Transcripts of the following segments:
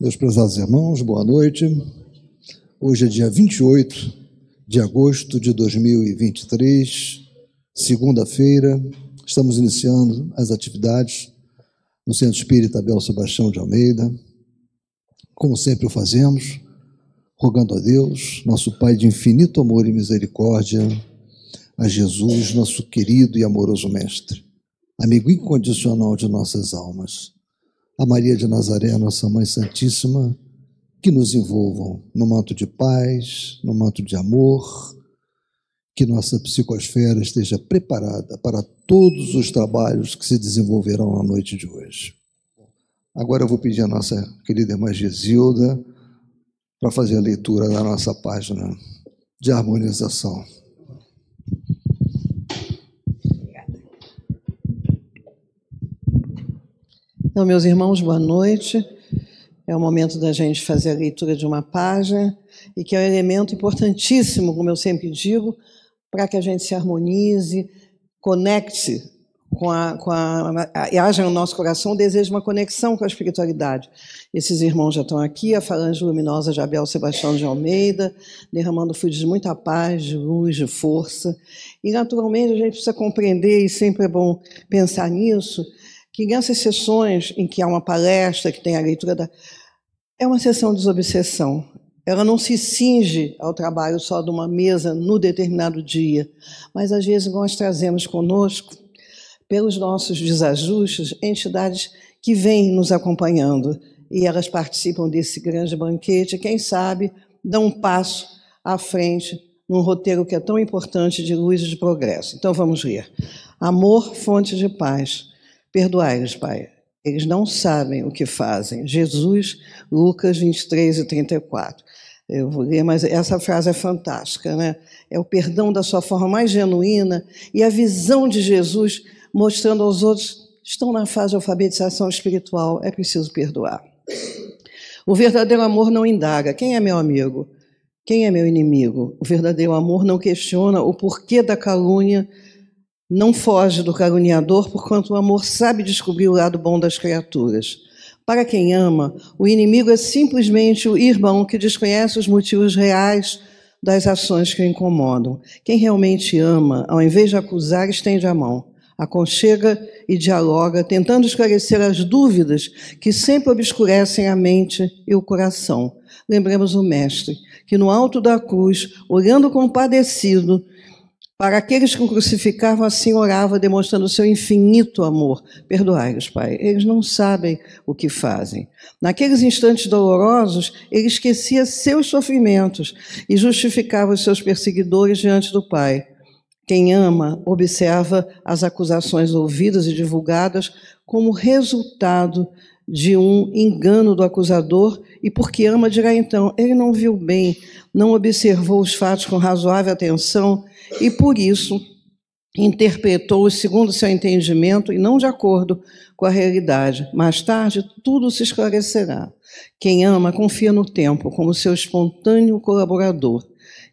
Meus prezados irmãos, boa noite. Hoje é dia 28 de agosto de 2023, segunda-feira. Estamos iniciando as atividades no Centro Espírita Abel Sebastião de Almeida. Como sempre o fazemos, rogando a Deus, nosso Pai de infinito amor e misericórdia, a Jesus, nosso querido e amoroso Mestre, amigo incondicional de nossas almas a Maria de Nazaré, nossa Mãe Santíssima, que nos envolvam no manto de paz, no manto de amor, que nossa psicosfera esteja preparada para todos os trabalhos que se desenvolverão na noite de hoje. Agora eu vou pedir a nossa querida irmã Gesilda para fazer a leitura da nossa página de harmonização. Então, meus irmãos, boa noite. É o momento da gente fazer a leitura de uma página e que é um elemento importantíssimo, como eu sempre digo, para que a gente se harmonize, conecte com a, com a, e haja no nosso coração o desejo de uma conexão com a espiritualidade. Esses irmãos já estão aqui, a falange luminosa de Abel Sebastião de Almeida, derramando fluidos de muita paz, de luz, de força. E, naturalmente, a gente precisa compreender, e sempre é bom pensar nisso, que nessas sessões em que há uma palestra, que tem a leitura da. É uma sessão de desobsessão. Ela não se cinge ao trabalho só de uma mesa no determinado dia, mas às vezes nós trazemos conosco, pelos nossos desajustes, entidades que vêm nos acompanhando e elas participam desse grande banquete, quem sabe dão um passo à frente num roteiro que é tão importante de luz e de progresso. Então vamos ler. Amor, fonte de paz. Perdoai-os, Pai. Eles não sabem o que fazem. Jesus, Lucas 23 e 34. Eu vou ler, mas essa frase é fantástica, né? É o perdão da sua forma mais genuína e a visão de Jesus mostrando aos outros estão na fase de alfabetização espiritual, é preciso perdoar. O verdadeiro amor não indaga quem é meu amigo, quem é meu inimigo. O verdadeiro amor não questiona o porquê da calúnia não foge do caluniador, porquanto o amor sabe descobrir o lado bom das criaturas. Para quem ama, o inimigo é simplesmente o irmão que desconhece os motivos reais das ações que o incomodam. Quem realmente ama, ao invés de acusar, estende a mão, aconchega e dialoga, tentando esclarecer as dúvidas que sempre obscurecem a mente e o coração. Lembremos o Mestre, que no alto da cruz, olhando compadecido, para aqueles que o crucificavam, assim orava, demonstrando o seu infinito amor. Perdoai-os, Pai. Eles não sabem o que fazem. Naqueles instantes dolorosos, ele esquecia seus sofrimentos e justificava os seus perseguidores diante do Pai. Quem ama observa as acusações ouvidas e divulgadas como resultado de um engano do acusador, e porque ama, dirá então: ele não viu bem, não observou os fatos com razoável atenção e por isso interpretou-os segundo seu entendimento e não de acordo com a realidade. Mais tarde, tudo se esclarecerá. Quem ama confia no tempo como seu espontâneo colaborador.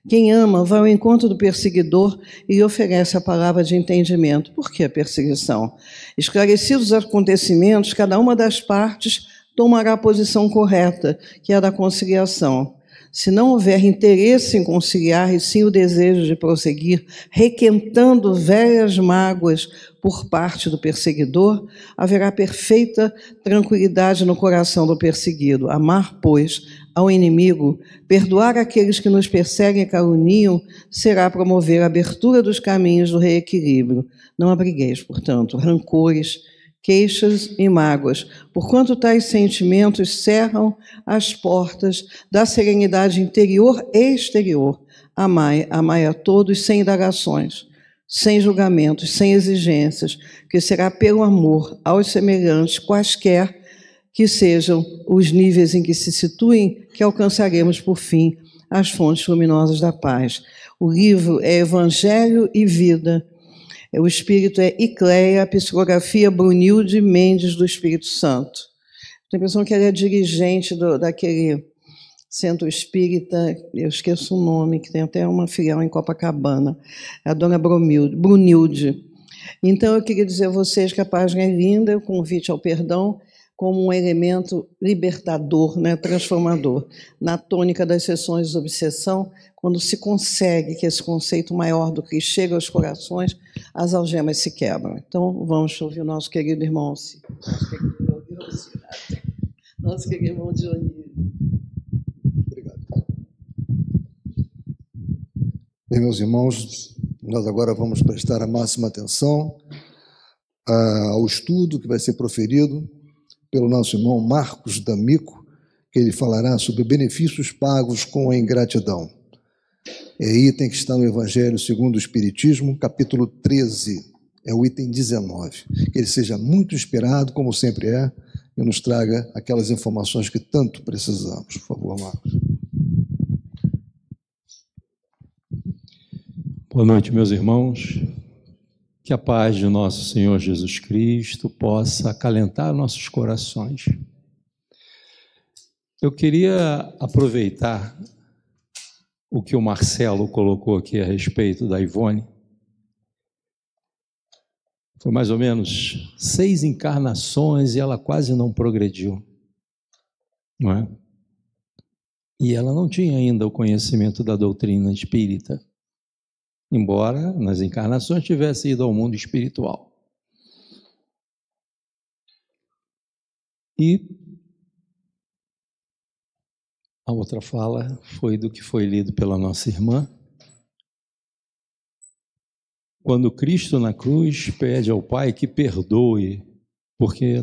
Quem ama vai ao encontro do perseguidor e oferece a palavra de entendimento. Por que a perseguição? Esclarecidos os acontecimentos, cada uma das partes tomará a posição correta, que é a da conciliação. Se não houver interesse em conciliar e sim o desejo de prosseguir, requentando velhas mágoas por parte do perseguidor, haverá perfeita tranquilidade no coração do perseguido. Amar, pois, ao inimigo, perdoar aqueles que nos perseguem e caluniam, será promover a abertura dos caminhos do reequilíbrio. Não abrigueis, portanto, rancores, queixas e mágoas, porquanto tais sentimentos cerram as portas da serenidade interior e exterior. Amai, amai a todos sem indagações, sem julgamentos, sem exigências, que será pelo amor aos semelhantes, quaisquer que sejam os níveis em que se situem, que alcançaremos por fim as fontes luminosas da paz. O livro é Evangelho e Vida o espírito é Icleia, a psicografia Brunilde Mendes do Espírito Santo. Tenho a impressão que ela é dirigente do, daquele centro espírita, eu esqueço o nome, que tem até uma filial em Copacabana, a dona. Brunilde. Então, eu queria dizer a vocês que a página é linda, o convite ao perdão, como um elemento libertador, né, transformador. Na tônica das sessões de obsessão, quando se consegue que esse conceito maior do que chega aos corações, as algemas se quebram. Então, vamos ouvir o nosso querido irmão, nosso querido, nosso querido irmão Dionísio. Obrigado. Bem, meus irmãos, nós agora vamos prestar a máxima atenção ah, ao estudo que vai ser proferido pelo nosso irmão Marcos D'Amico, que ele falará sobre benefícios pagos com a ingratidão. E aí tem que estar no Evangelho segundo o Espiritismo, capítulo 13, é o item 19. Que ele seja muito esperado, como sempre é, e nos traga aquelas informações que tanto precisamos. Por favor, Marcos. Boa noite, meus irmãos. Que a paz de nosso Senhor Jesus Cristo possa acalentar nossos corações. Eu queria aproveitar o que o Marcelo colocou aqui a respeito da Ivone. Foi mais ou menos seis encarnações e ela quase não progrediu, não é? E ela não tinha ainda o conhecimento da doutrina espírita embora nas encarnações tivesse ido ao mundo espiritual. E a outra fala foi do que foi lido pela nossa irmã. Quando Cristo na cruz pede ao Pai que perdoe, porque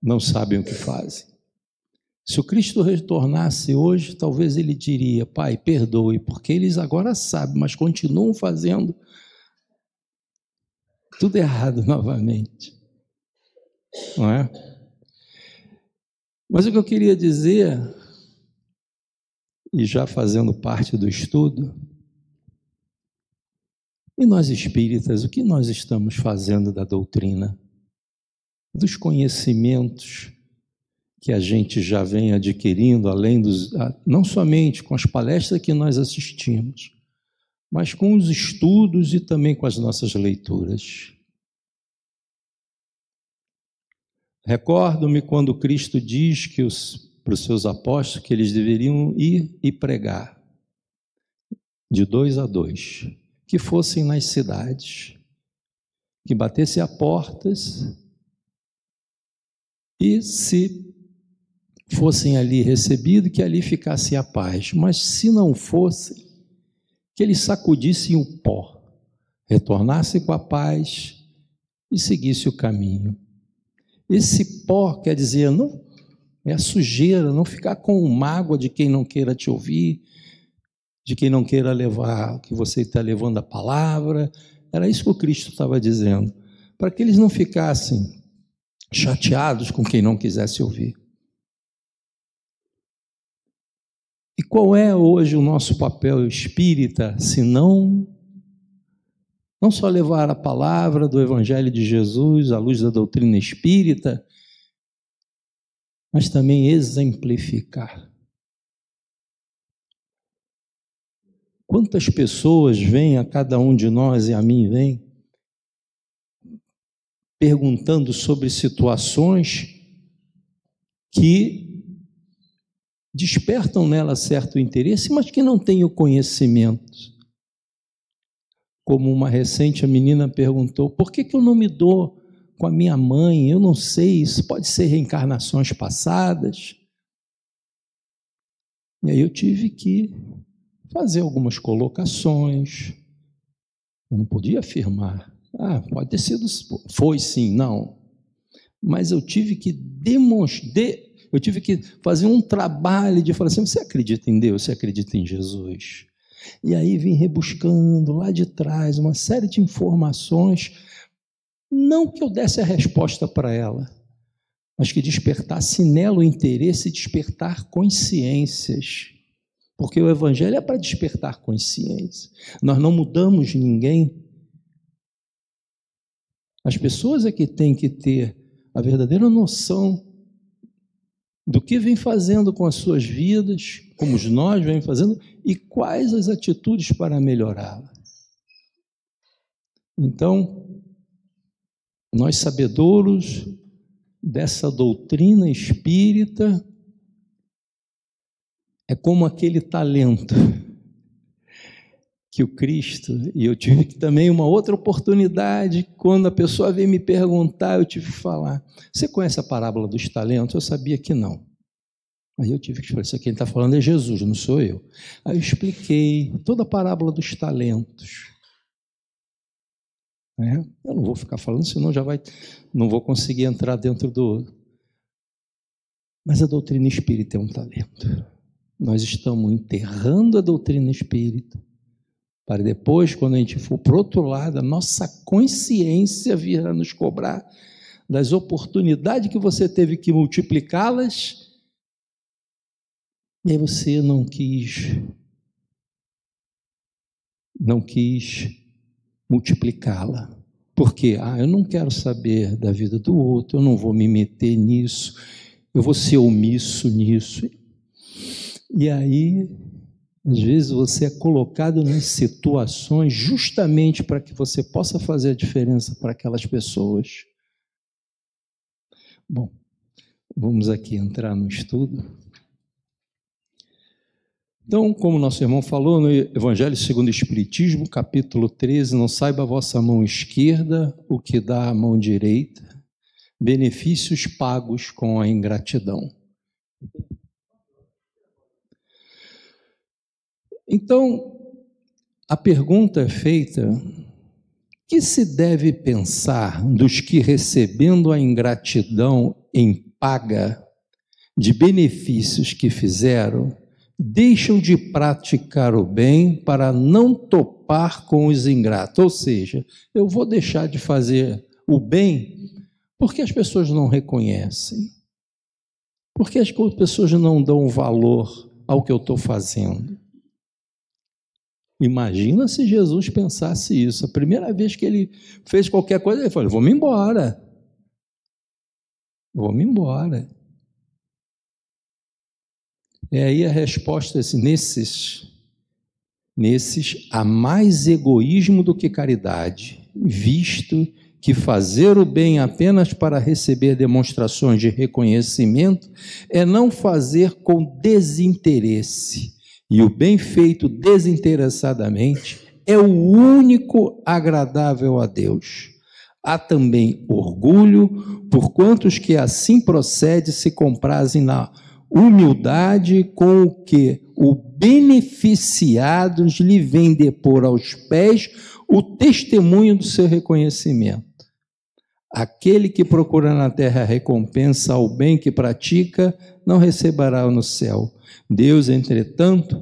não sabem o que fazem. Se o Cristo retornasse hoje, talvez ele diria: Pai, perdoe, porque eles agora sabem, mas continuam fazendo tudo errado novamente. Não é? Mas o que eu queria dizer, e já fazendo parte do estudo, e nós espíritas, o que nós estamos fazendo da doutrina, dos conhecimentos que a gente já vem adquirindo, além dos. não somente com as palestras que nós assistimos, mas com os estudos e também com as nossas leituras. Recordo-me quando Cristo diz que os, para os seus apóstolos que eles deveriam ir e pregar, de dois a dois, que fossem nas cidades, que batessem a portas e se fossem ali recebidos, que ali ficasse a paz. Mas se não fossem, que eles sacudissem o pó, retornassem com a paz e seguissem o caminho. Esse pó quer dizer, não é a sujeira, não ficar com mágoa de quem não queira te ouvir, de quem não queira levar, que você está levando a palavra. Era isso que o Cristo estava dizendo, para que eles não ficassem chateados com quem não quisesse ouvir. E qual é hoje o nosso papel espírita, se não não só levar a palavra do evangelho de Jesus à luz da doutrina espírita, mas também exemplificar. Quantas pessoas vêm a cada um de nós e a mim vêm perguntando sobre situações que despertam nela certo interesse, mas que não têm o conhecimento. Como uma recente menina perguntou: por que, que eu não me dou com a minha mãe? Eu não sei, isso pode ser reencarnações passadas. E aí eu tive que fazer algumas colocações. Eu não podia afirmar. Ah, pode ter sido. Foi sim, não. Mas eu tive que demonstrar eu tive que fazer um trabalho de falar assim: você acredita em Deus? Você acredita em Jesus? E aí vim rebuscando lá de trás uma série de informações, não que eu desse a resposta para ela, mas que despertasse nela o interesse e despertar consciências. Porque o Evangelho é para despertar consciência. Nós não mudamos ninguém. As pessoas é que têm que ter a verdadeira noção do que vem fazendo com as suas vidas, como nós vem fazendo, e quais as atitudes para melhorá-la. Então, nós sabedouros dessa doutrina espírita é como aquele talento que o Cristo, e eu tive também uma outra oportunidade, quando a pessoa veio me perguntar, eu tive que falar. Você conhece a parábola dos talentos? Eu sabia que não. Aí eu tive que explicar, quem está falando é Jesus, não sou eu. Aí eu expliquei toda a parábola dos talentos. É, eu não vou ficar falando, senão já vai, não vou conseguir entrar dentro do. Mas a doutrina espírita é um talento. Nós estamos enterrando a doutrina espírita para depois, quando a gente for para o outro lado, a nossa consciência vir a nos cobrar das oportunidades que você teve que multiplicá-las, e você não quis, não quis multiplicá-la. Porque, ah, eu não quero saber da vida do outro, eu não vou me meter nisso, eu vou ser omisso nisso. E aí às vezes você é colocado nas situações justamente para que você possa fazer a diferença para aquelas pessoas. Bom, vamos aqui entrar no estudo. Então, como nosso irmão falou no Evangelho segundo o Espiritismo, capítulo 13, não saiba a vossa mão esquerda o que dá a mão direita, benefícios pagos com a ingratidão. Então, a pergunta é feita: que se deve pensar dos que, recebendo a ingratidão em paga de benefícios que fizeram, deixam de praticar o bem para não topar com os ingratos? Ou seja, eu vou deixar de fazer o bem porque as pessoas não reconhecem, porque as pessoas não dão valor ao que eu estou fazendo. Imagina se Jesus pensasse isso. A primeira vez que ele fez qualquer coisa, ele falou: Vou-me embora. Vou-me embora. E aí a resposta é assim, nesses, nesses há mais egoísmo do que caridade, visto que fazer o bem apenas para receber demonstrações de reconhecimento é não fazer com desinteresse e o bem feito desinteressadamente é o único agradável a Deus. Há também orgulho, por quantos que assim procede se comprazem na humildade com o que o beneficiados lhe vem depor aos pés o testemunho do seu reconhecimento. Aquele que procura na terra recompensa ao bem que pratica, não receberá no céu. Deus, entretanto,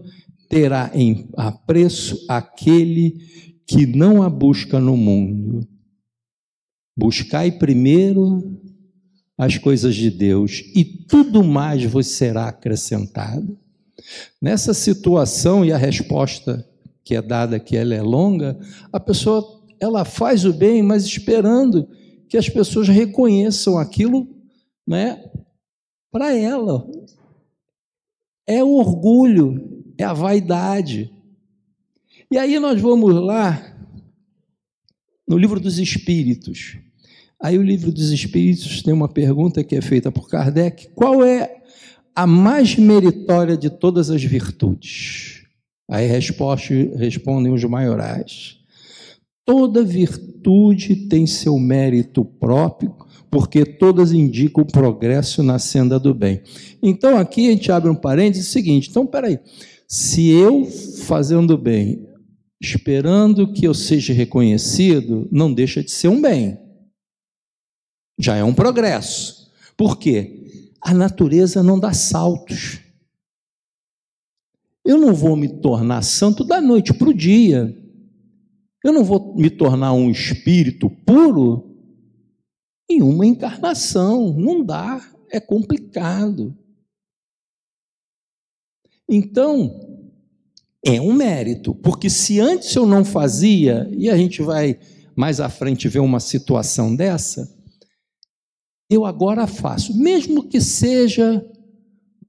terá em apreço aquele que não a busca no mundo. Buscai primeiro as coisas de Deus e tudo mais vos será acrescentado. Nessa situação e a resposta que é dada que ela é longa, a pessoa ela faz o bem, mas esperando que as pessoas reconheçam aquilo, né, para ela. É o orgulho, é a vaidade. E aí nós vamos lá no livro dos Espíritos. Aí o livro dos Espíritos tem uma pergunta que é feita por Kardec: qual é a mais meritória de todas as virtudes? Aí resposta, respondem os maiorais. Toda virtude tem seu mérito próprio, porque todas indicam progresso na senda do bem. Então aqui a gente abre um parênteses seguinte, então peraí, se eu fazendo bem, esperando que eu seja reconhecido, não deixa de ser um bem. Já é um progresso. Por quê? A natureza não dá saltos. Eu não vou me tornar santo da noite para o dia. Eu não vou me tornar um espírito puro em uma encarnação. Não dá, é complicado. Então, é um mérito, porque se antes eu não fazia, e a gente vai mais à frente ver uma situação dessa, eu agora faço, mesmo que seja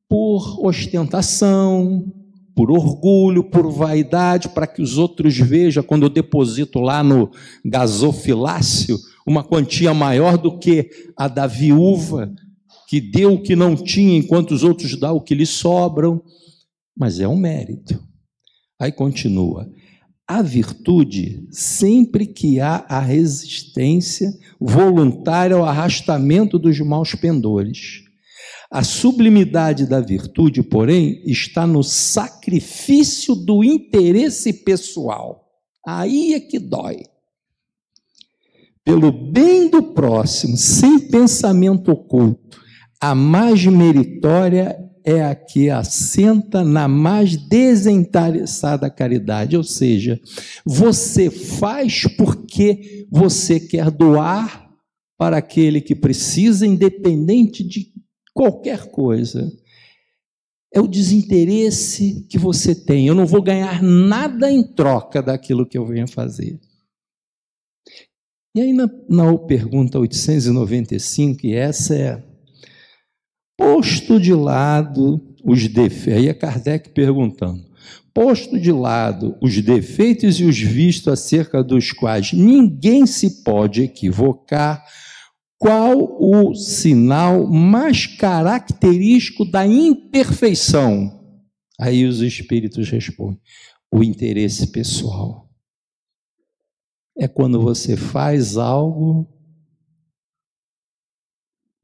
por ostentação, por orgulho, por vaidade, para que os outros vejam quando eu deposito lá no gasofilácio uma quantia maior do que a da viúva, que deu o que não tinha, enquanto os outros dão o que lhe sobram. Mas é um mérito. Aí continua. A virtude, sempre que há a resistência voluntária ao arrastamento dos maus pendores. A sublimidade da virtude, porém, está no sacrifício do interesse pessoal. Aí é que dói. Pelo bem do próximo, sem pensamento oculto, a mais meritória é a que assenta na mais desinteressada caridade, ou seja, você faz porque você quer doar para aquele que precisa, independente de qualquer coisa. É o desinteresse que você tem. Eu não vou ganhar nada em troca daquilo que eu venho fazer. E aí, na, na pergunta 895, e essa é Posto de lado os defeitos, aí é Kardec perguntando, posto de lado os defeitos e os vistos acerca dos quais ninguém se pode equivocar, qual o sinal mais característico da imperfeição? Aí os espíritos respondem: o interesse pessoal. É quando você faz algo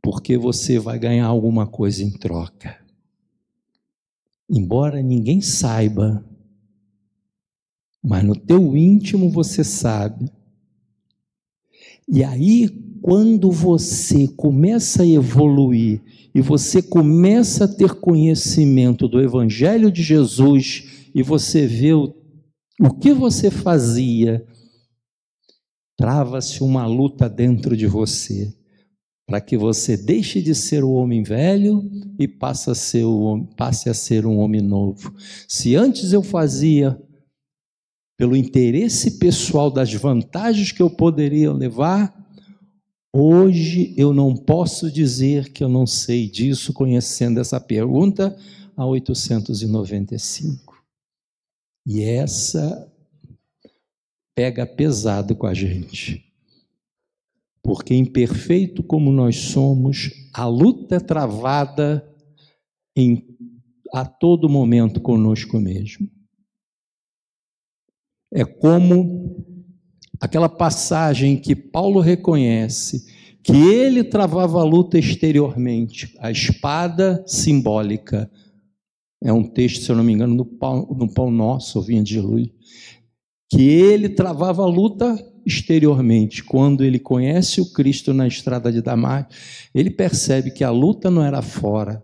porque você vai ganhar alguma coisa em troca. Embora ninguém saiba, mas no teu íntimo você sabe. E aí, quando você começa a evoluir e você começa a ter conhecimento do Evangelho de Jesus e você vê o, o que você fazia, trava-se uma luta dentro de você para que você deixe de ser o homem velho e passe a ser, o, passe a ser um homem novo. Se antes eu fazia pelo interesse pessoal das vantagens que eu poderia levar, hoje eu não posso dizer que eu não sei disso conhecendo essa pergunta a 895. E essa pega pesado com a gente porque imperfeito como nós somos, a luta é travada em, a todo momento conosco mesmo. É como aquela passagem que Paulo reconhece que ele travava a luta exteriormente, a espada simbólica. É um texto, se eu não me engano, no Pão, no pão Nosso, vinha de luz. Que ele travava a luta exteriormente, quando ele conhece o Cristo na estrada de Damasco, ele percebe que a luta não era fora,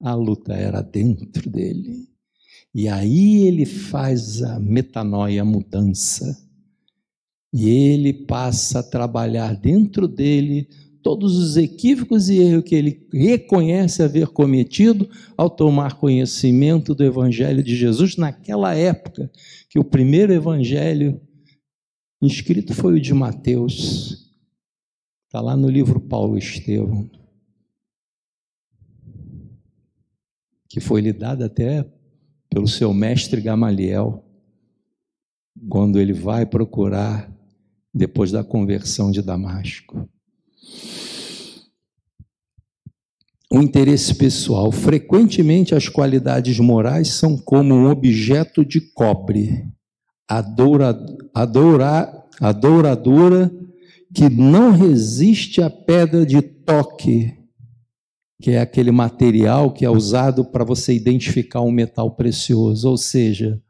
a luta era dentro dele. E aí ele faz a metanoia, a mudança. E ele passa a trabalhar dentro dele todos os equívocos e erros que ele reconhece haver cometido ao tomar conhecimento do Evangelho de Jesus naquela época, que o primeiro Evangelho inscrito foi o de Mateus. Está lá no livro Paulo Estevão. Que foi lhe dado até pelo seu mestre Gamaliel, quando ele vai procurar depois da conversão de Damasco. O interesse pessoal. Frequentemente as qualidades morais são como um objeto de cobre a, doura, a, doura, a douradura que não resiste à pedra de toque, que é aquele material que é usado para você identificar um metal precioso. Ou seja,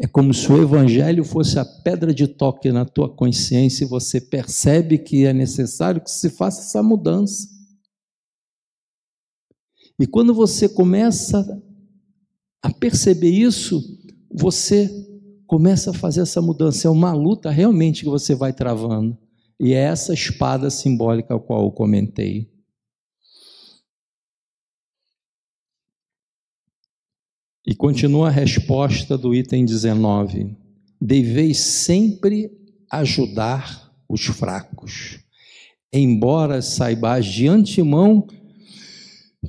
é como se o evangelho fosse a pedra de toque na tua consciência e você percebe que é necessário que se faça essa mudança. E quando você começa a perceber isso, você começa a fazer essa mudança. É uma luta realmente que você vai travando. E é essa espada simbólica a qual eu comentei. E continua a resposta do item 19: Deveis sempre ajudar os fracos, embora saibais de antemão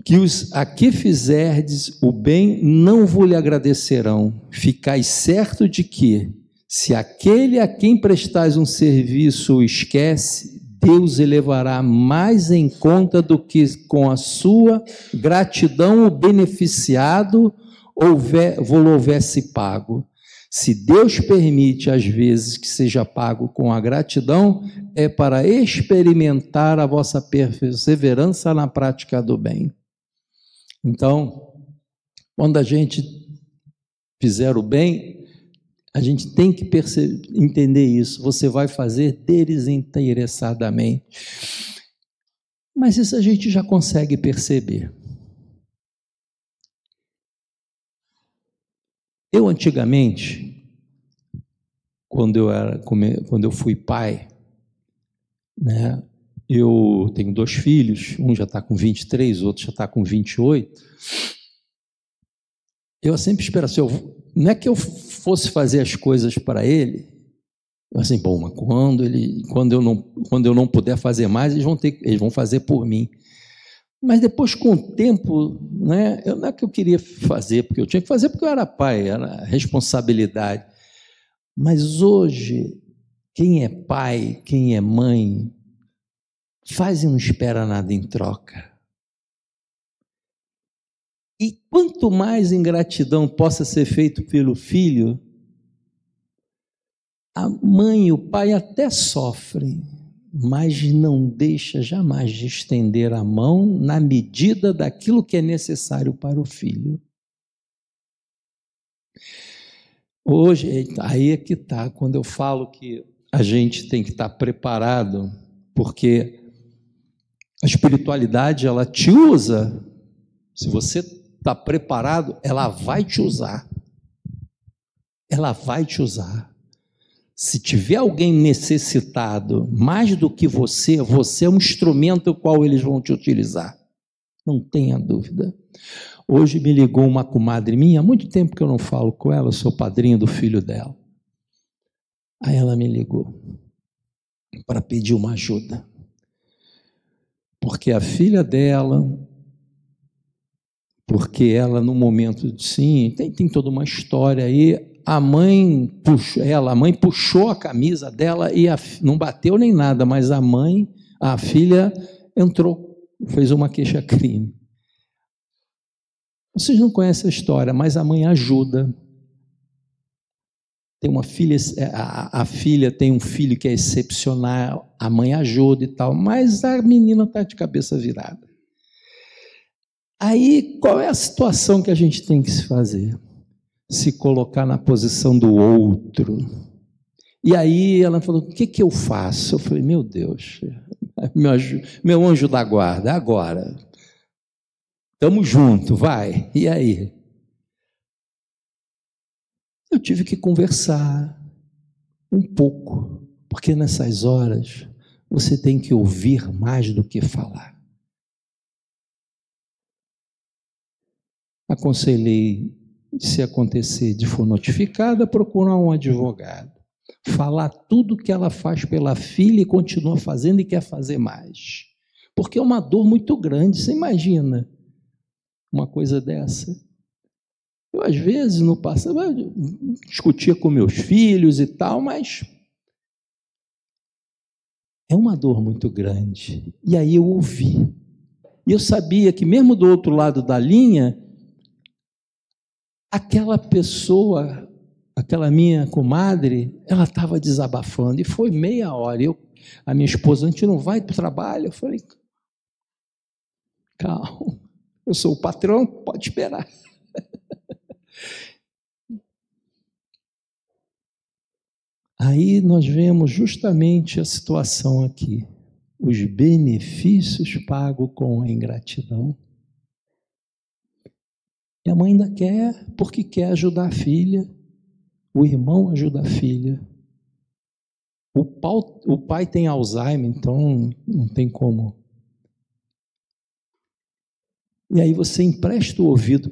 que os a que fizerdes o bem não vos lhe agradecerão. Ficais certo de que, se aquele a quem prestais um serviço o esquece, Deus elevará mais em conta do que com a sua gratidão o beneficiado houver, houvesse pago. Se Deus permite, às vezes, que seja pago com a gratidão, é para experimentar a vossa perseverança na prática do bem. Então, quando a gente fizer o bem, a gente tem que entender isso. Você vai fazer desinteressadamente. Mas isso a gente já consegue perceber. Eu antigamente, quando eu era, quando eu fui pai, né, eu tenho dois filhos, um já está com 23, o outro já está com 28. Eu sempre espero assim, eu, não é que eu fosse fazer as coisas para ele, assim, bom, mas quando ele, quando eu não, quando eu não puder fazer mais, eles vão ter, eles vão fazer por mim. Mas depois, com o tempo, né, eu, não é que eu queria fazer, porque eu tinha que fazer porque eu era pai, era responsabilidade. Mas hoje, quem é pai, quem é mãe, faz e não espera nada em troca. E quanto mais ingratidão possa ser feito pelo filho, a mãe e o pai até sofrem mas não deixa jamais de estender a mão na medida daquilo que é necessário para o filho. Hoje, aí é que está, quando eu falo que a gente tem que estar preparado, porque a espiritualidade ela te usa, se você está preparado, ela vai te usar. Ela vai te usar. Se tiver alguém necessitado mais do que você, você é um instrumento qual eles vão te utilizar. Não tenha dúvida. Hoje me ligou uma comadre minha, há muito tempo que eu não falo com ela, sou padrinho do filho dela. Aí ela me ligou para pedir uma ajuda. Porque a filha dela, porque ela no momento sim, tem, tem toda uma história aí, a mãe puxou, ela, a mãe puxou a camisa dela e a, não bateu nem nada, mas a mãe, a filha entrou, fez uma queixa-crime. Vocês não conhecem a história, mas a mãe ajuda. Tem uma filha, a, a filha tem um filho que é excepcional, a mãe ajuda e tal, mas a menina está de cabeça virada. Aí, qual é a situação que a gente tem que se fazer? Se colocar na posição do outro. E aí ela falou: O que, que eu faço? Eu falei: Meu Deus, meu, meu anjo da guarda, agora. Estamos juntos, vai. E aí? Eu tive que conversar um pouco, porque nessas horas você tem que ouvir mais do que falar. Aconselhei se acontecer de for notificada, procurar um advogado. Falar tudo que ela faz pela filha e continua fazendo e quer fazer mais. Porque é uma dor muito grande, você imagina uma coisa dessa. Eu, às vezes, no passado, discutia com meus filhos e tal, mas é uma dor muito grande. E aí eu ouvi. E eu sabia que, mesmo do outro lado da linha, aquela pessoa, aquela minha comadre, ela estava desabafando e foi meia hora. Eu, a minha esposa, a gente não vai para o trabalho. Eu falei, calma, eu sou o patrão, pode esperar. Aí nós vemos justamente a situação aqui. Os benefícios pagos com a ingratidão. E a mãe ainda quer porque quer ajudar a filha, o irmão ajuda a filha. O, pau, o pai tem Alzheimer, então não tem como. E aí você empresta o ouvido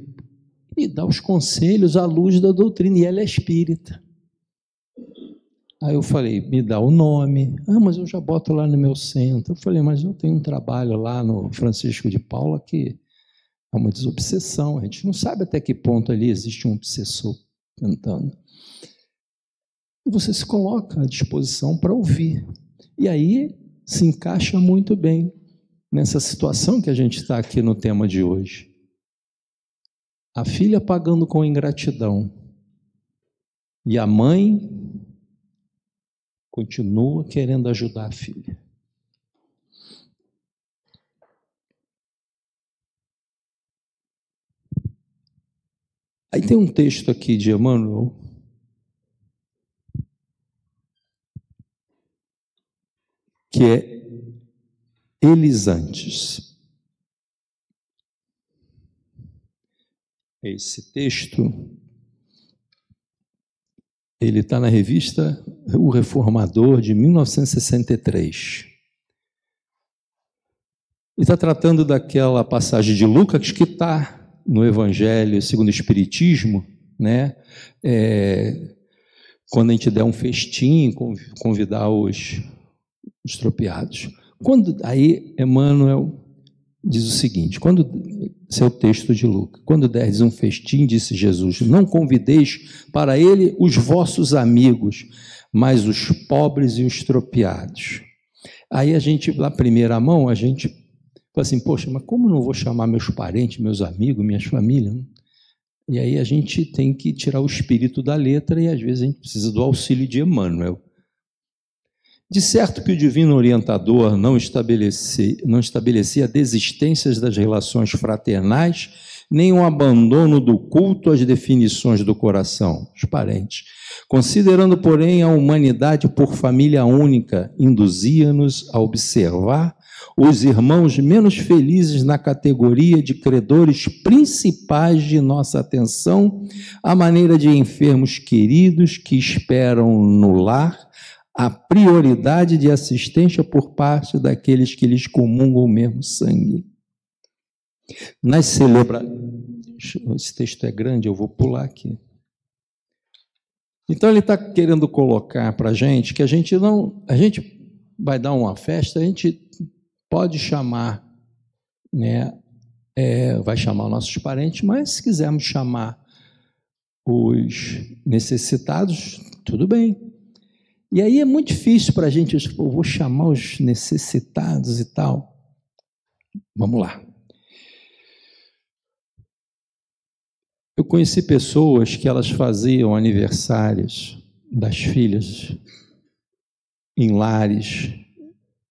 e dá os conselhos à luz da doutrina, e ela é espírita. Aí eu falei, me dá o nome. Ah, mas eu já boto lá no meu centro. Eu falei, mas eu tenho um trabalho lá no Francisco de Paula que é uma desobsessão. A gente não sabe até que ponto ali existe um obsessor tentando. E você se coloca à disposição para ouvir. E aí se encaixa muito bem nessa situação que a gente está aqui no tema de hoje. A filha pagando com ingratidão e a mãe continua querendo ajudar a filha. Aí tem um texto aqui de Emmanuel. Que é eles antes. Esse texto, ele está na revista O Reformador, de 1963. E está tratando daquela passagem de Lucas que está no Evangelho segundo o Espiritismo, né? É, quando a gente der um festim, convidar os, os tropeados. Quando, aí Emmanuel diz o seguinte: quando seu texto de Lucas, quando deres um festim, disse Jesus, não convideis para ele os vossos amigos, mas os pobres e os tropeados. Aí a gente, na primeira mão, a gente Fala assim, poxa, mas como não vou chamar meus parentes, meus amigos, minhas famílias? E aí a gente tem que tirar o espírito da letra e às vezes a gente precisa do auxílio de Emmanuel. De certo que o divino orientador não estabelecia, não estabelecia desistências das relações fraternais, nem um abandono do culto às definições do coração, os parentes. Considerando, porém, a humanidade por família única, induzia-nos a observar os irmãos menos felizes na categoria de credores principais de nossa atenção, a maneira de enfermos queridos que esperam no lar a prioridade de assistência por parte daqueles que lhes comungam o mesmo sangue. Nas celebrações. Esse texto é grande, eu vou pular aqui. Então ele está querendo colocar para a gente que a gente não. A gente vai dar uma festa, a gente pode chamar, né, é, vai chamar nossos parentes, mas se quisermos chamar os necessitados, tudo bem. E aí é muito difícil para a gente, eu vou chamar os necessitados e tal. Vamos lá. Eu conheci pessoas que elas faziam aniversários das filhas em lares,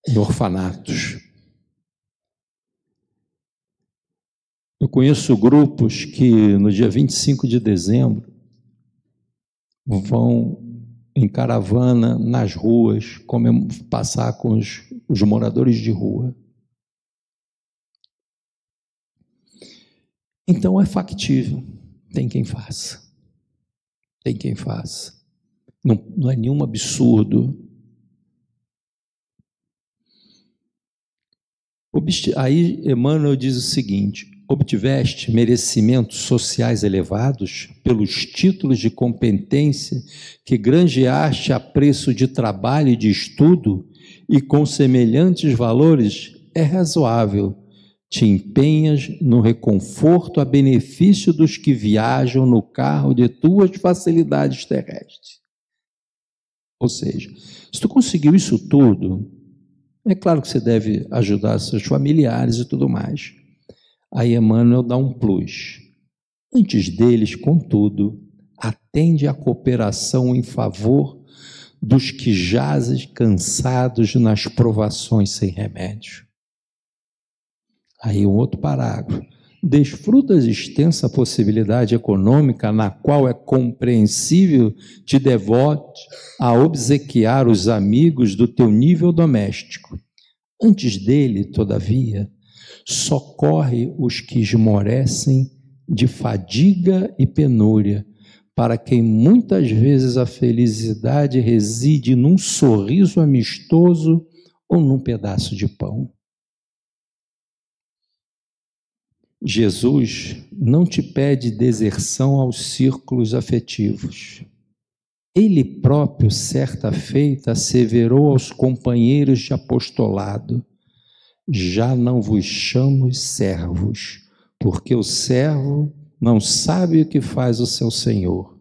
em orfanatos. Eu conheço grupos que no dia 25 de dezembro vão em caravana nas ruas, passar com os, os moradores de rua. Então é factível, tem quem faça. Tem quem faça. Não, não é nenhum absurdo. Aí Emmanuel diz o seguinte: obtiveste merecimentos sociais elevados pelos títulos de competência que granjeaste a preço de trabalho e de estudo, e com semelhantes valores, é razoável. Te empenhas no reconforto a benefício dos que viajam no carro de tuas facilidades terrestres. Ou seja, se tu conseguiu isso tudo, é claro que você deve ajudar seus familiares e tudo mais. Aí Emmanuel dá um plus. Antes deles, contudo, atende à cooperação em favor dos que jazem cansados nas provações sem remédio. Aí um outro parágrafo. Desfrutas extensa possibilidade econômica na qual é compreensível te devote a obsequiar os amigos do teu nível doméstico. Antes dele, todavia, socorre os que esmorecem de fadiga e penúria, para quem muitas vezes a felicidade reside num sorriso amistoso ou num pedaço de pão. Jesus não te pede deserção aos círculos afetivos. Ele próprio, certa feita, asseverou aos companheiros de apostolado: já não vos chamo servos, porque o servo não sabe o que faz o seu senhor.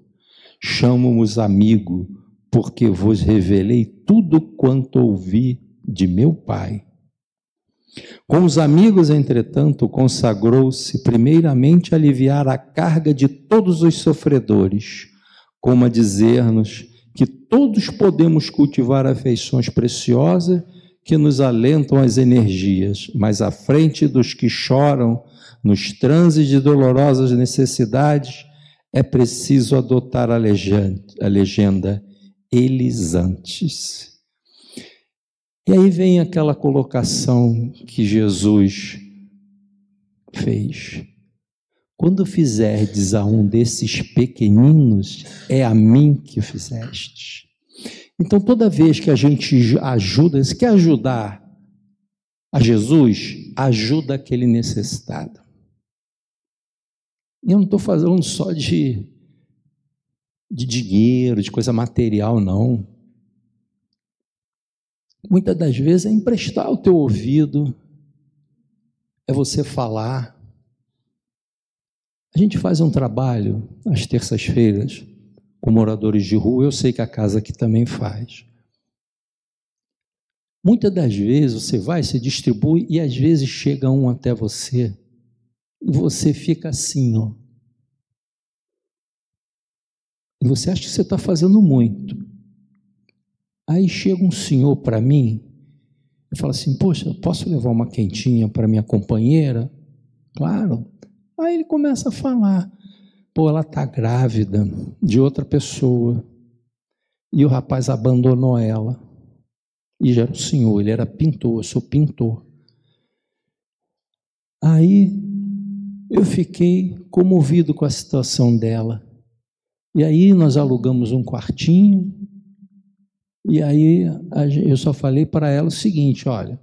Chamo-vos amigo, porque vos revelei tudo quanto ouvi de meu Pai. Com os amigos, entretanto, consagrou-se primeiramente a aliviar a carga de todos os sofredores, como a dizer-nos que todos podemos cultivar afeições preciosas que nos alentam as energias, mas à frente dos que choram nos transes de dolorosas necessidades, é preciso adotar a legenda, a legenda eles antes. E aí vem aquela colocação que Jesus fez. Quando fizerdes a um desses pequeninos, é a mim que fizestes. Então, toda vez que a gente ajuda, se quer ajudar a Jesus, ajuda aquele necessitado. Eu não estou falando só de, de dinheiro, de coisa material, não. Muitas das vezes é emprestar o teu ouvido, é você falar. A gente faz um trabalho às terças-feiras com moradores de rua, eu sei que a casa aqui também faz. Muitas das vezes você vai, se distribui e às vezes chega um até você e você fica assim, ó. E você acha que você está fazendo muito. Aí chega um senhor para mim e fala assim: Poxa, posso levar uma quentinha para minha companheira? Claro. Aí ele começa a falar: Pô, ela está grávida de outra pessoa. E o rapaz abandonou ela. E já era o senhor, ele era pintor, eu sou pintor. Aí eu fiquei comovido com a situação dela. E aí nós alugamos um quartinho, e aí eu só falei para ela o seguinte: olha,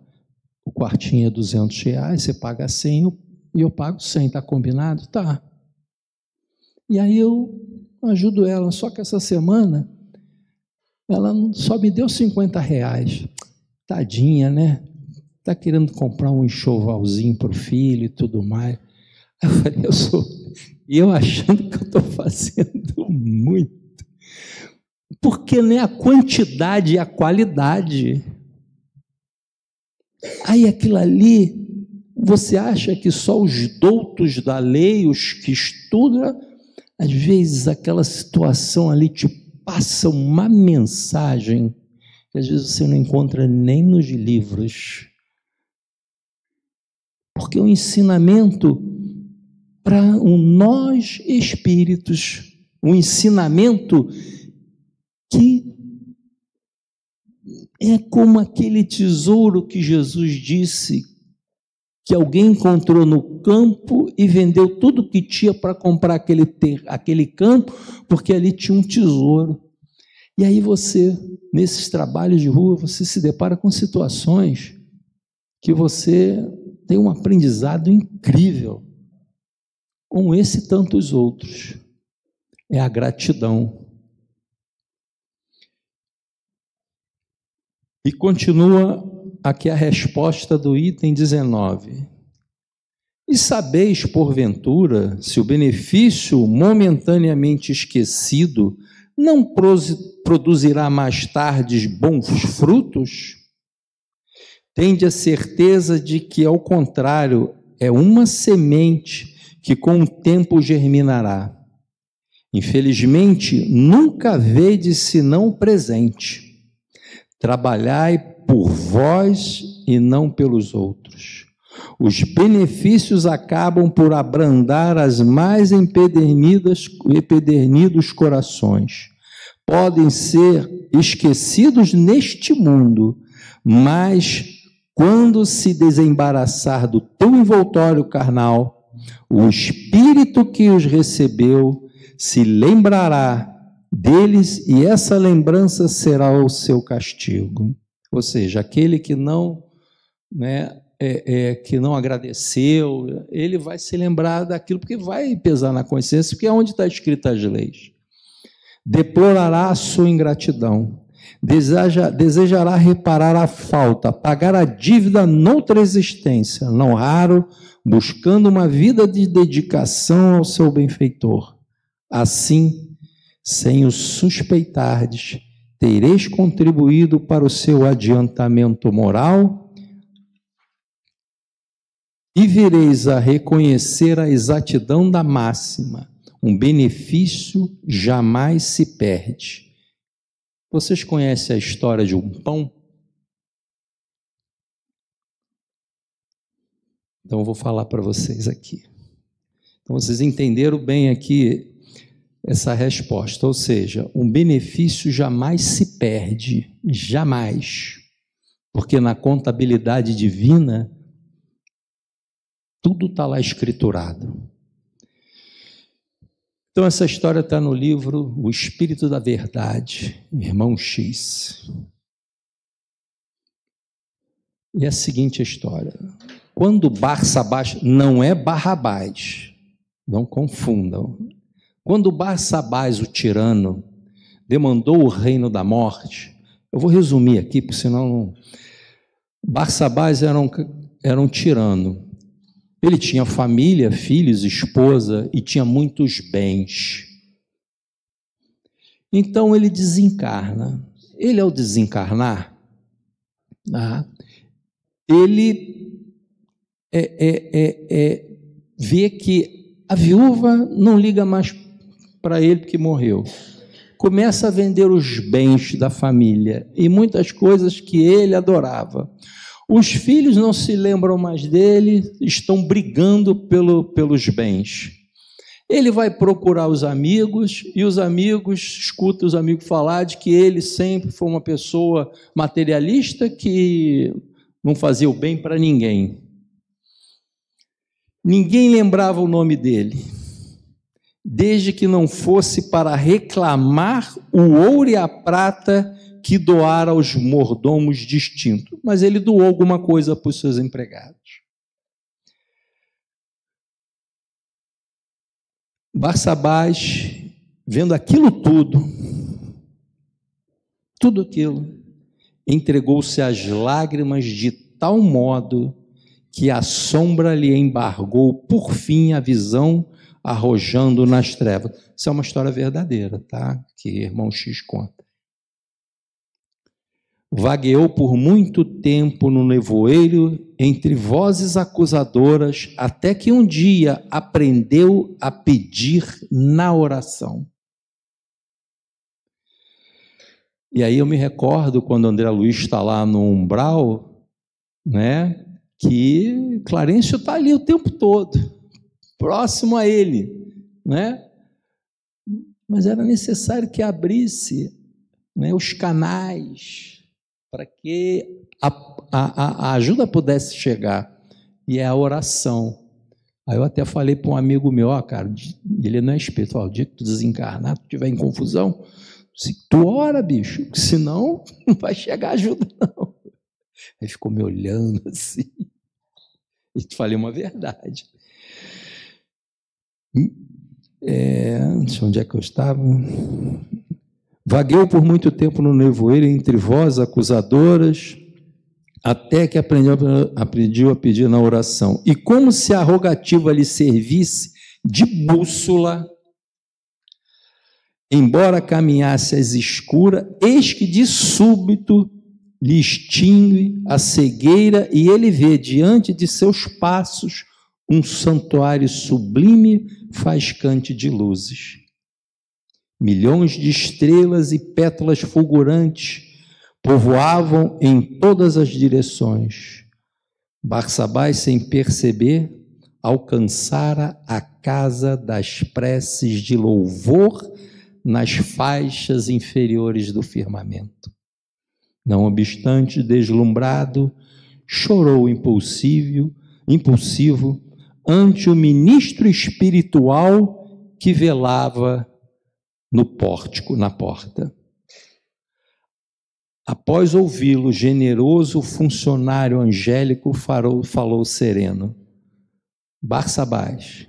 o quartinho é 200 reais, você paga 100 e eu pago 100, tá combinado? Tá. E aí eu ajudo ela, só que essa semana ela só me deu 50 reais. Tadinha, né? Tá querendo comprar um enxovalzinho para o filho e tudo mais. Eu falei, eu sou. E eu achando que eu estou fazendo muito. Porque nem a quantidade e a qualidade. Aí aquilo ali, você acha que só os doutos da lei, os que estudam, às vezes aquela situação ali te passa uma mensagem que às vezes você não encontra nem nos livros. Porque o ensinamento para um nós espíritos, um ensinamento que é como aquele tesouro que Jesus disse que alguém encontrou no campo e vendeu tudo que tinha para comprar aquele, ter, aquele campo, porque ali tinha um tesouro. E aí você, nesses trabalhos de rua, você se depara com situações que você tem um aprendizado incrível, como esse e tantos outros. É a gratidão. E continua aqui a resposta do item 19. E sabeis, porventura, se o benefício momentaneamente esquecido não produzirá mais tarde bons frutos? Tende a certeza de que, ao contrário, é uma semente que com o tempo germinará. Infelizmente, nunca vede senão o presente Trabalhai por vós e não pelos outros. Os benefícios acabam por abrandar as mais empedernidas, empedernidos corações. Podem ser esquecidos neste mundo, mas quando se desembaraçar do teu envoltório carnal, o espírito que os recebeu se lembrará deles, e essa lembrança será o seu castigo. Ou seja, aquele que não, né, é, é, que não agradeceu, ele vai se lembrar daquilo, porque vai pesar na consciência, porque é onde está escrita as leis. Deplorará a sua ingratidão, deseja, desejará reparar a falta, pagar a dívida noutra existência, não raro, buscando uma vida de dedicação ao seu benfeitor. Assim, sem o suspeitardes, tereis contribuído para o seu adiantamento moral e vireis a reconhecer a exatidão da máxima. Um benefício jamais se perde. Vocês conhecem a história de um pão? Então eu vou falar para vocês aqui. Então vocês entenderam bem aqui essa resposta, ou seja, um benefício jamais se perde, jamais. Porque na contabilidade divina, tudo está lá escriturado. Então, essa história está no livro O Espírito da Verdade, irmão X. E é a seguinte história: quando Barsabás, não é Barrabás, não confundam, quando Barsabás, o tirano, demandou o reino da morte, eu vou resumir aqui, porque senão. Barsabás era um, era um tirano. Ele tinha família, filhos, esposa e tinha muitos bens. Então ele desencarna. Ele, ao desencarnar, ah, ele é, é, é, é, vê que a viúva não liga mais para ele porque morreu. Começa a vender os bens da família e muitas coisas que ele adorava. Os filhos não se lembram mais dele, estão brigando pelo, pelos bens. Ele vai procurar os amigos e os amigos escutam os amigos falar de que ele sempre foi uma pessoa materialista que não fazia o bem para ninguém. Ninguém lembrava o nome dele desde que não fosse para reclamar o ouro e a prata que doara aos mordomos distintos. Mas ele doou alguma coisa para os seus empregados. Barsabás, vendo aquilo tudo, tudo aquilo, entregou-se às lágrimas de tal modo que a sombra lhe embargou por fim a visão arrojando nas trevas. Isso é uma história verdadeira, tá? Que irmão X conta. Vagueou por muito tempo no nevoeiro entre vozes acusadoras, até que um dia aprendeu a pedir na oração. E aí eu me recordo quando André Luiz está lá no umbral, né? Que Clarencio está ali o tempo todo próximo a ele, né? Mas era necessário que abrisse né, os canais para que a, a, a ajuda pudesse chegar. E é a oração. Aí eu até falei para um amigo meu, ó, cara, ele não é espiritual, o dia que tu desencarnar, tu tiver em confusão, se tu ora, bicho, senão não vai chegar ajuda, não. Aí ficou me olhando assim. E te falei uma verdade. É, onde é que eu estava? Vagueu por muito tempo no nevoeiro entre vós, acusadoras, até que aprendeu, aprendeu a pedir na oração. E como se a rogativa lhe servisse de bússola, embora caminhasse às escuras, eis que de súbito lhe extingue a cegueira e ele vê diante de seus passos um santuário sublime faiscante de luzes. Milhões de estrelas e pétalas fulgurantes povoavam em todas as direções. Barçabás, sem perceber, alcançara a casa das preces de louvor nas faixas inferiores do firmamento. Não obstante, deslumbrado, chorou impulsivo, impulsivo ante o ministro espiritual que velava no pórtico, na porta. Após ouvi-lo, o generoso funcionário angélico falou, falou sereno: Barsabás,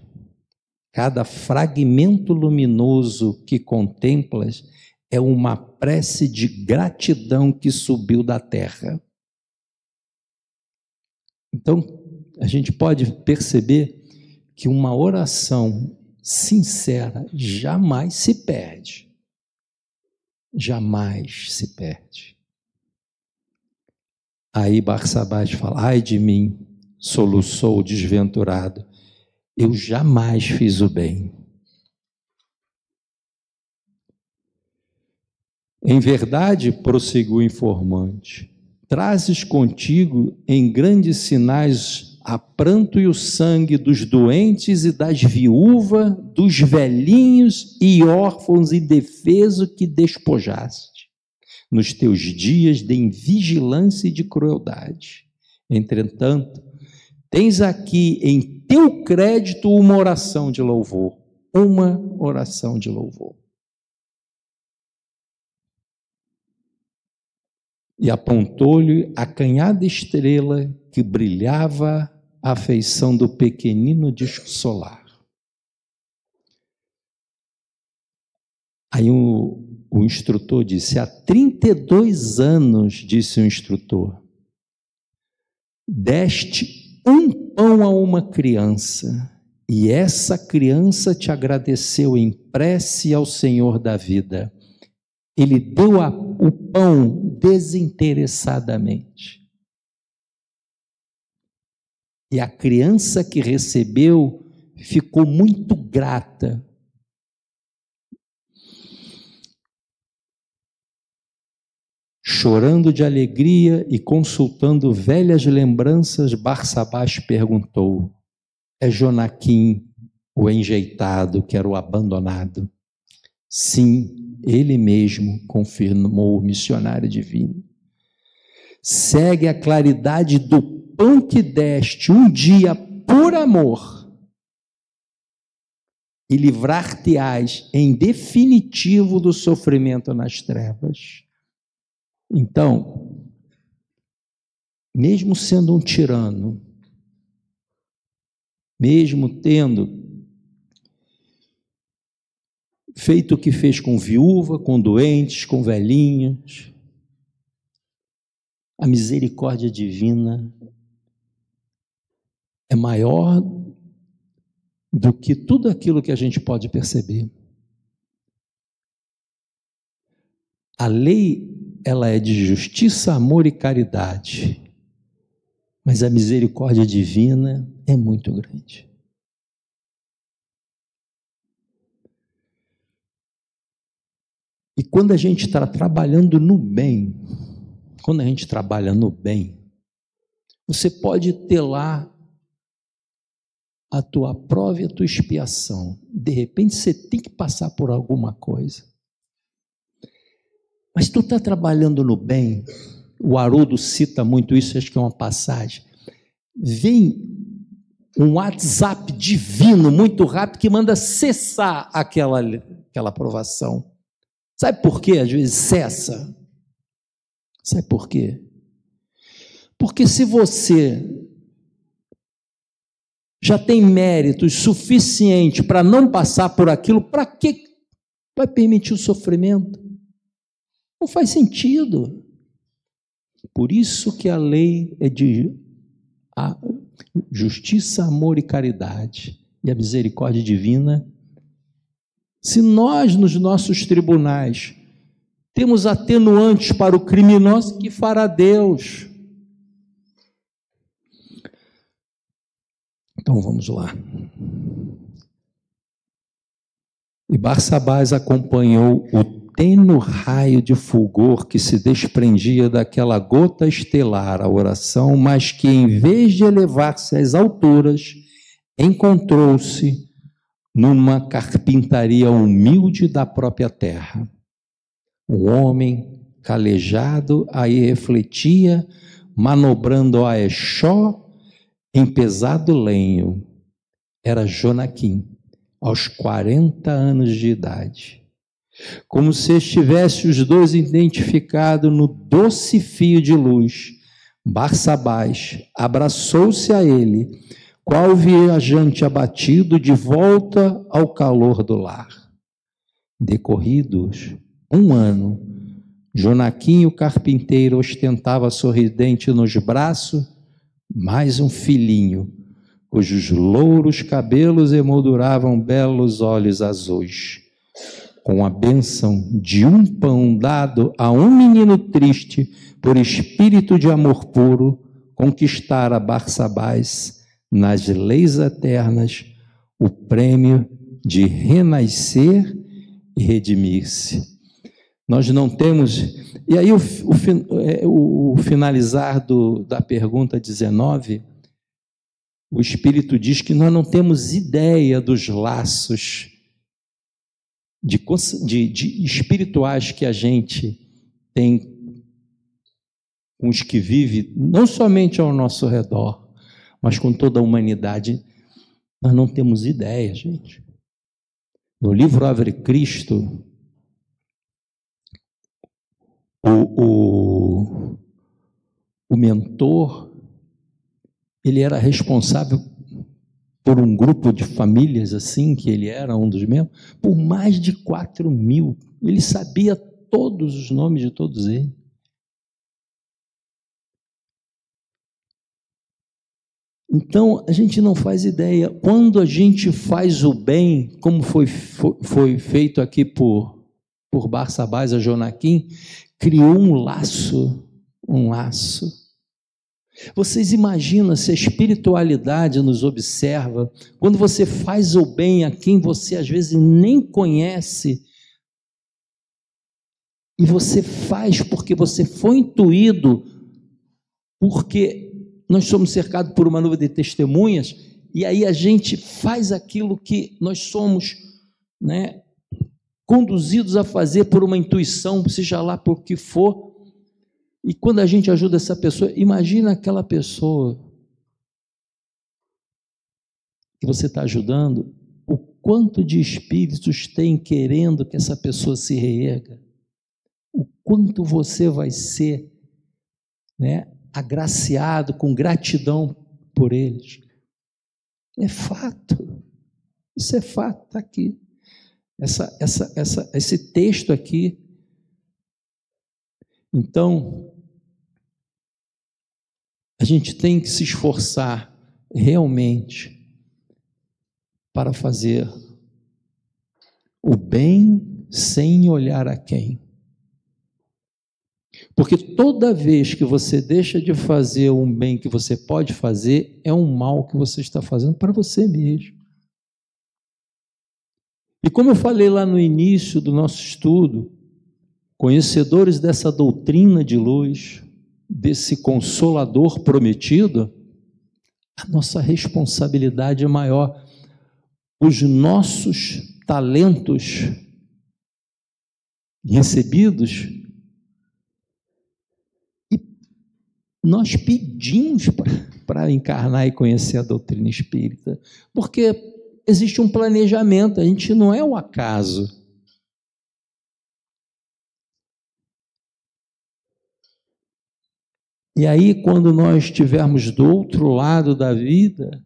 cada fragmento luminoso que contemplas é uma prece de gratidão que subiu da terra. Então, a gente pode perceber que uma oração sincera jamais se perde. jamais se perde. Aí Barsabás fala: ai de mim, soluçou o desventurado, eu jamais fiz o bem. Em verdade, prosseguiu o informante, trazes contigo em grandes sinais a pranto e o sangue dos doentes e das viúvas, dos velhinhos e órfãos indefesos que despojaste, nos teus dias de invigilância e de crueldade. Entretanto, tens aqui em teu crédito uma oração de louvor, uma oração de louvor. e apontou-lhe a canhada estrela que brilhava à feição do pequenino disco solar. Aí o, o instrutor disse: há 32 anos, disse o instrutor, deste um pão a uma criança, e essa criança te agradeceu em prece ao Senhor da vida. Ele deu a, o pão desinteressadamente. E a criança que recebeu ficou muito grata. Chorando de alegria e consultando velhas lembranças, Barsabás perguntou: É Jonaquim o enjeitado que era o abandonado? Sim, ele mesmo confirmou o missionário divino. Segue a claridade do pão que deste um dia por amor e livrar-te-ás em definitivo do sofrimento nas trevas. Então, mesmo sendo um tirano, mesmo tendo feito o que fez com viúva, com doentes, com velhinhos. A misericórdia divina é maior do que tudo aquilo que a gente pode perceber. A lei, ela é de justiça, amor e caridade. Mas a misericórdia divina é muito grande. E quando a gente está trabalhando no bem, quando a gente trabalha no bem, você pode ter lá a tua prova e a tua expiação. De repente você tem que passar por alguma coisa. Mas tu está trabalhando no bem, o Haroldo cita muito isso, acho que é uma passagem. Vem um WhatsApp divino, muito rápido, que manda cessar aquela, aquela aprovação. Sabe por quê? Às vezes cessa. Sabe por quê? Porque se você já tem méritos suficientes para não passar por aquilo, para que vai permitir o sofrimento? Não faz sentido. Por isso que a lei é de justiça, amor e caridade. E a misericórdia divina se nós, nos nossos tribunais, temos atenuantes para o criminoso, que fará Deus? Então vamos lá. E Barsabás acompanhou o teno raio de fulgor que se desprendia daquela gota estelar, a oração, mas que, em vez de elevar-se às alturas, encontrou-se numa carpintaria humilde da própria terra. Um homem calejado aí refletia, manobrando a Exó em pesado lenho. Era Jonaquim, aos 40 anos de idade. Como se estivesse os dois identificados no doce fio de luz, Barsabás abraçou-se a ele qual viajante abatido de volta ao calor do lar? Decorridos um ano, Jonaquim, o carpinteiro, ostentava sorridente nos braços mais um filhinho, cujos louros cabelos emolduravam belos olhos azuis. com a bênção de um pão dado a um menino triste por espírito de amor puro, conquistar a Barsabás nas leis eternas o prêmio de renascer e redimir-se. Nós não temos. E aí, o, o, é, o finalizar do, da pergunta 19, o Espírito diz que nós não temos ideia dos laços de, de, de espirituais que a gente tem com os que vive, não somente ao nosso redor, mas com toda a humanidade. Nós não temos ideia, gente. No livro Ave Cristo, o, o, o mentor, ele era responsável por um grupo de famílias assim, que ele era um dos membros, por mais de 4 mil. Ele sabia todos os nomes de todos eles. Então, a gente não faz ideia. Quando a gente faz o bem, como foi, foi, foi feito aqui por, por Barsabás a Jonaquim, criou um laço, um laço. Vocês imaginam se a espiritualidade nos observa, quando você faz o bem a quem você às vezes nem conhece, e você faz porque você foi intuído, porque nós somos cercados por uma nuvem de testemunhas, e aí a gente faz aquilo que nós somos, né, conduzidos a fazer por uma intuição, seja lá por que for. E quando a gente ajuda essa pessoa, imagina aquela pessoa que você está ajudando, o quanto de espíritos tem querendo que essa pessoa se reerga, o quanto você vai ser né, agraciado com gratidão por eles. É fato, isso é fato, está aqui essa, essa, essa, esse texto aqui. Então, a gente tem que se esforçar realmente para fazer o bem sem olhar a quem. Porque toda vez que você deixa de fazer um bem que você pode fazer, é um mal que você está fazendo para você mesmo. E como eu falei lá no início do nosso estudo, conhecedores dessa doutrina de luz, desse consolador prometido, a nossa responsabilidade é maior. Os nossos talentos recebidos nós pedimos para encarnar e conhecer a doutrina espírita, porque existe um planejamento, a gente não é o acaso. E aí, quando nós estivermos do outro lado da vida,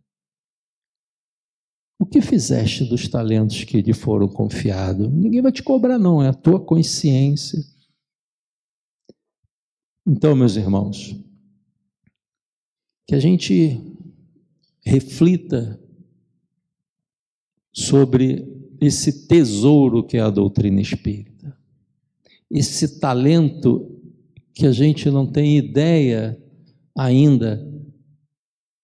o que fizeste dos talentos que lhe foram confiados? Ninguém vai te cobrar, não, é a tua consciência. Então, meus irmãos, que a gente reflita sobre esse tesouro que é a doutrina espírita. Esse talento que a gente não tem ideia ainda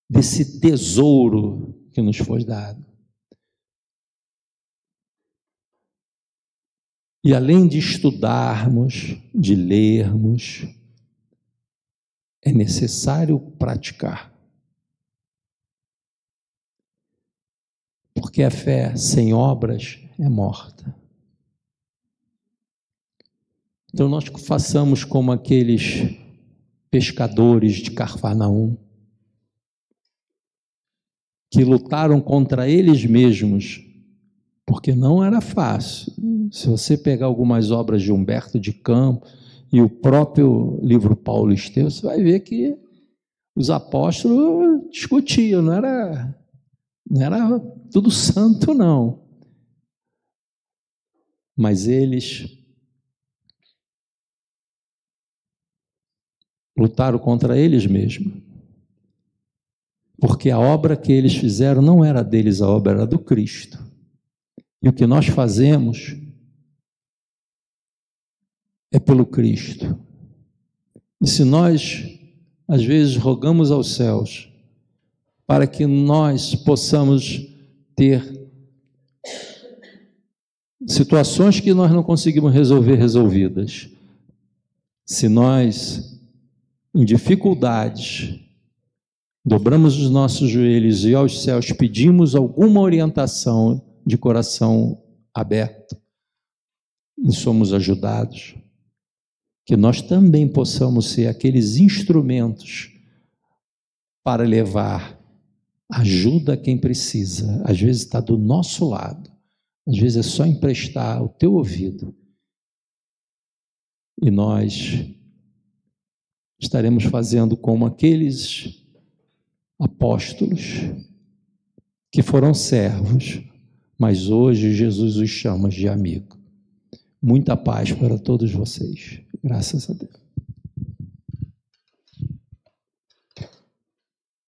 desse tesouro que nos foi dado. E além de estudarmos, de lermos, é necessário praticar. Porque a fé sem obras é morta. Então nós façamos como aqueles pescadores de Carfanaum, que lutaram contra eles mesmos, porque não era fácil. Se você pegar algumas obras de Humberto de Campos e o próprio livro Paulo Esteu, você vai ver que os apóstolos discutiam, não era, não era tudo santo, não. Mas eles lutaram contra eles mesmos. Porque a obra que eles fizeram não era deles, a obra era do Cristo. E o que nós fazemos pelo Cristo. E se nós, às vezes, rogamos aos céus para que nós possamos ter situações que nós não conseguimos resolver resolvidas, se nós, em dificuldades, dobramos os nossos joelhos e aos céus pedimos alguma orientação de coração aberto e somos ajudados, que nós também possamos ser aqueles instrumentos para levar ajuda quem precisa. Às vezes está do nosso lado, às vezes é só emprestar o teu ouvido. E nós estaremos fazendo como aqueles apóstolos que foram servos, mas hoje Jesus os chama de amigo. Muita paz para todos vocês. Graças a Deus.